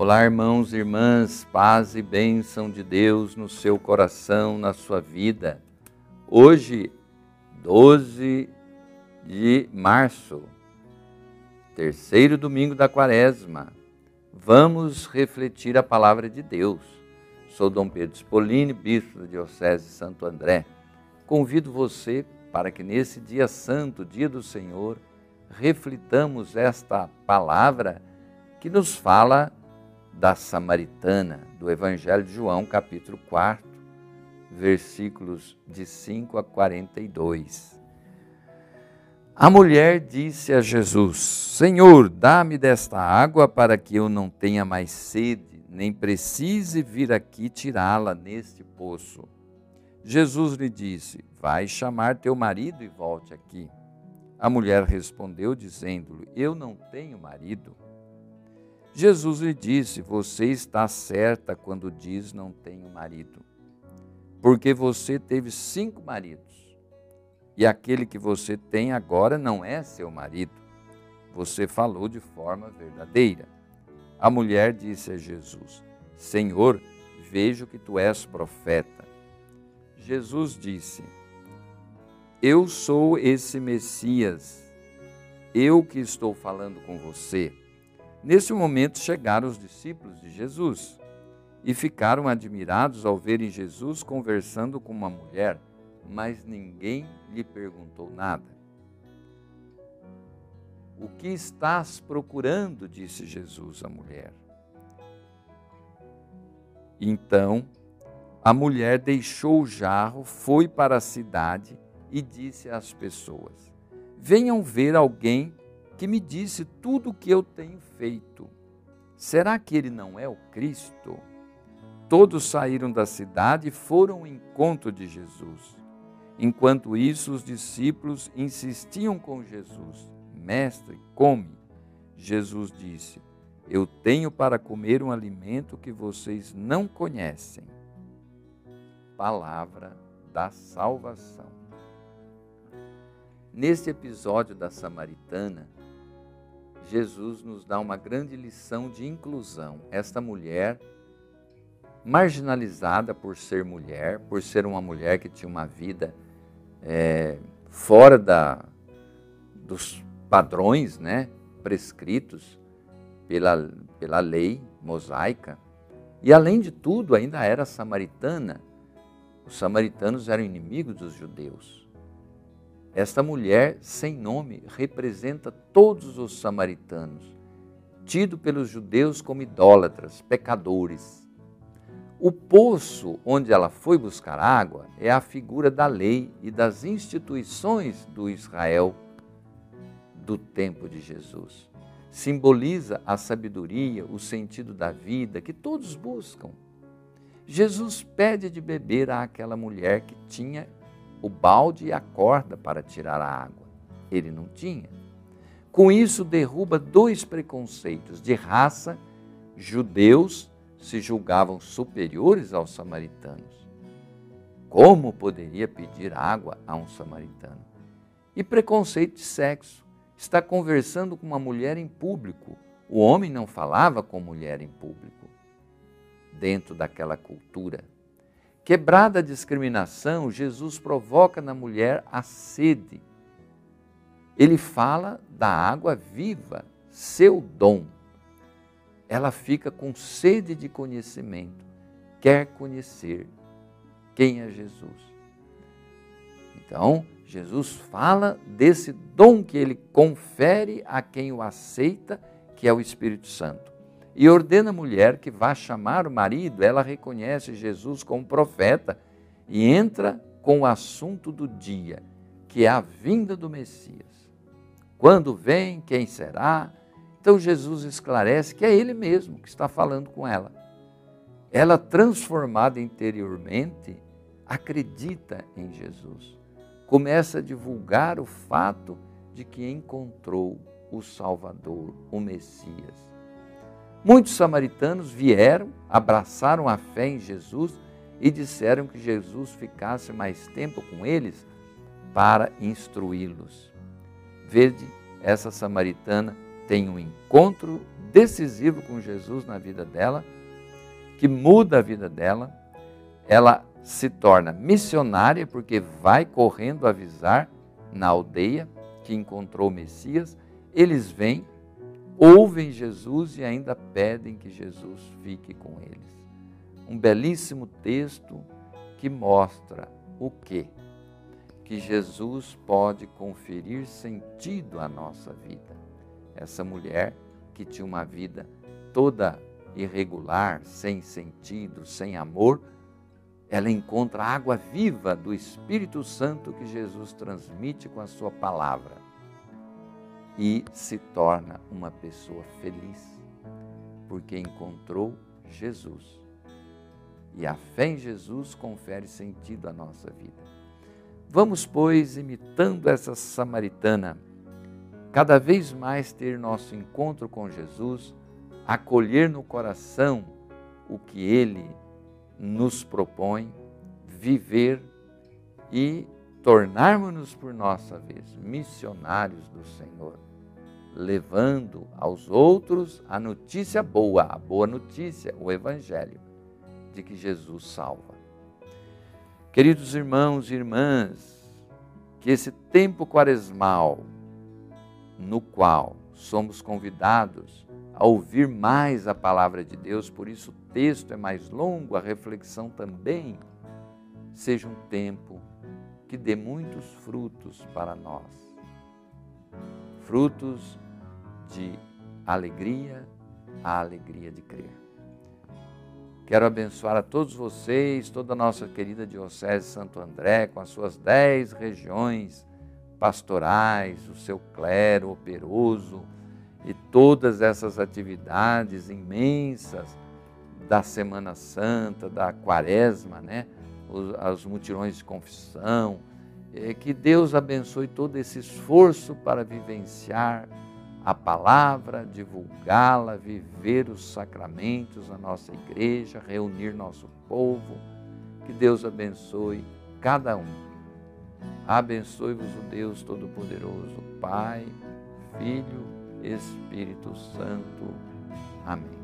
Olá, irmãos e irmãs, paz e bênção de Deus no seu coração, na sua vida. Hoje, 12 de março, terceiro domingo da quaresma, vamos refletir a palavra de Deus. Sou Dom Pedro Spolini, bispo da Diocese de Santo André. Convido você para que nesse dia santo, dia do Senhor, reflitamos esta palavra que nos fala da Samaritana, do Evangelho de João, capítulo 4, versículos de 5 a 42. A mulher disse a Jesus: Senhor, dá-me desta água para que eu não tenha mais sede, nem precise vir aqui tirá-la neste poço. Jesus lhe disse: Vai chamar teu marido e volte aqui. A mulher respondeu, dizendo-lhe: Eu não tenho marido. Jesus lhe disse: Você está certa quando diz não tenho marido, porque você teve cinco maridos, e aquele que você tem agora não é seu marido. Você falou de forma verdadeira. A mulher disse a Jesus: Senhor, vejo que tu és profeta. Jesus disse: Eu sou esse Messias, eu que estou falando com você. Nesse momento chegaram os discípulos de Jesus e ficaram admirados ao verem Jesus conversando com uma mulher, mas ninguém lhe perguntou nada. O que estás procurando? disse Jesus à mulher. Então a mulher deixou o jarro, foi para a cidade e disse às pessoas: Venham ver alguém que me disse tudo o que eu tenho feito. Será que ele não é o Cristo? Todos saíram da cidade e foram ao encontro de Jesus. Enquanto isso, os discípulos insistiam com Jesus: Mestre, come. Jesus disse: Eu tenho para comer um alimento que vocês não conhecem. Palavra da salvação. Neste episódio da Samaritana, Jesus nos dá uma grande lição de inclusão. Esta mulher, marginalizada por ser mulher, por ser uma mulher que tinha uma vida é, fora da, dos padrões né, prescritos pela, pela lei mosaica, e além de tudo, ainda era samaritana. Os samaritanos eram inimigos dos judeus. Esta mulher sem nome representa todos os samaritanos, tido pelos judeus como idólatras, pecadores. O poço onde ela foi buscar água é a figura da lei e das instituições do Israel do tempo de Jesus. Simboliza a sabedoria, o sentido da vida que todos buscam. Jesus pede de beber àquela mulher que tinha o balde e a corda para tirar a água. Ele não tinha. Com isso, derruba dois preconceitos de raça. Judeus se julgavam superiores aos samaritanos. Como poderia pedir água a um samaritano? E preconceito de sexo. Está conversando com uma mulher em público. O homem não falava com mulher em público, dentro daquela cultura. Quebrada a discriminação, Jesus provoca na mulher a sede. Ele fala da água viva, seu dom. Ela fica com sede de conhecimento, quer conhecer quem é Jesus. Então, Jesus fala desse dom que ele confere a quem o aceita, que é o Espírito Santo e ordena a mulher que vá chamar o marido. Ela reconhece Jesus como profeta e entra com o assunto do dia, que é a vinda do Messias. Quando vem, quem será? Então Jesus esclarece que é ele mesmo que está falando com ela. Ela, transformada interiormente, acredita em Jesus. Começa a divulgar o fato de que encontrou o Salvador, o Messias. Muitos samaritanos vieram, abraçaram a fé em Jesus e disseram que Jesus ficasse mais tempo com eles para instruí-los. Vede essa samaritana tem um encontro decisivo com Jesus na vida dela, que muda a vida dela. Ela se torna missionária porque vai correndo avisar na aldeia que encontrou o Messias. Eles vêm, ouvem Jesus e ainda pedem que Jesus fique com eles. Um belíssimo texto que mostra o que? Que Jesus pode conferir sentido à nossa vida. Essa mulher que tinha uma vida toda irregular, sem sentido, sem amor, ela encontra a água viva do Espírito Santo que Jesus transmite com a sua palavra e se torna uma pessoa feliz, porque encontrou Jesus. E a fé em Jesus confere sentido à nossa vida. Vamos, pois, imitando essa samaritana, cada vez mais ter nosso encontro com Jesus, acolher no coração o que ele nos propõe, viver e tornarmos-nos por nossa vez missionários do Senhor, levando aos outros a notícia boa, a boa notícia, o Evangelho de que Jesus salva. Queridos irmãos e irmãs, que esse tempo quaresmal, no qual somos convidados a ouvir mais a palavra de Deus, por isso o texto é mais longo, a reflexão também, seja um tempo que dê muitos frutos para nós. Frutos de alegria, a alegria de crer. Quero abençoar a todos vocês, toda a nossa querida Diocese Santo André, com as suas dez regiões pastorais, o seu clero operoso, e todas essas atividades imensas da Semana Santa, da Quaresma, né? os, os mutirões de confissão, é, que Deus abençoe todo esse esforço para vivenciar a palavra, divulgá-la, viver os sacramentos na nossa igreja, reunir nosso povo. Que Deus abençoe cada um. Abençoe-vos o Deus Todo-Poderoso, Pai, Filho Espírito Santo. Amém.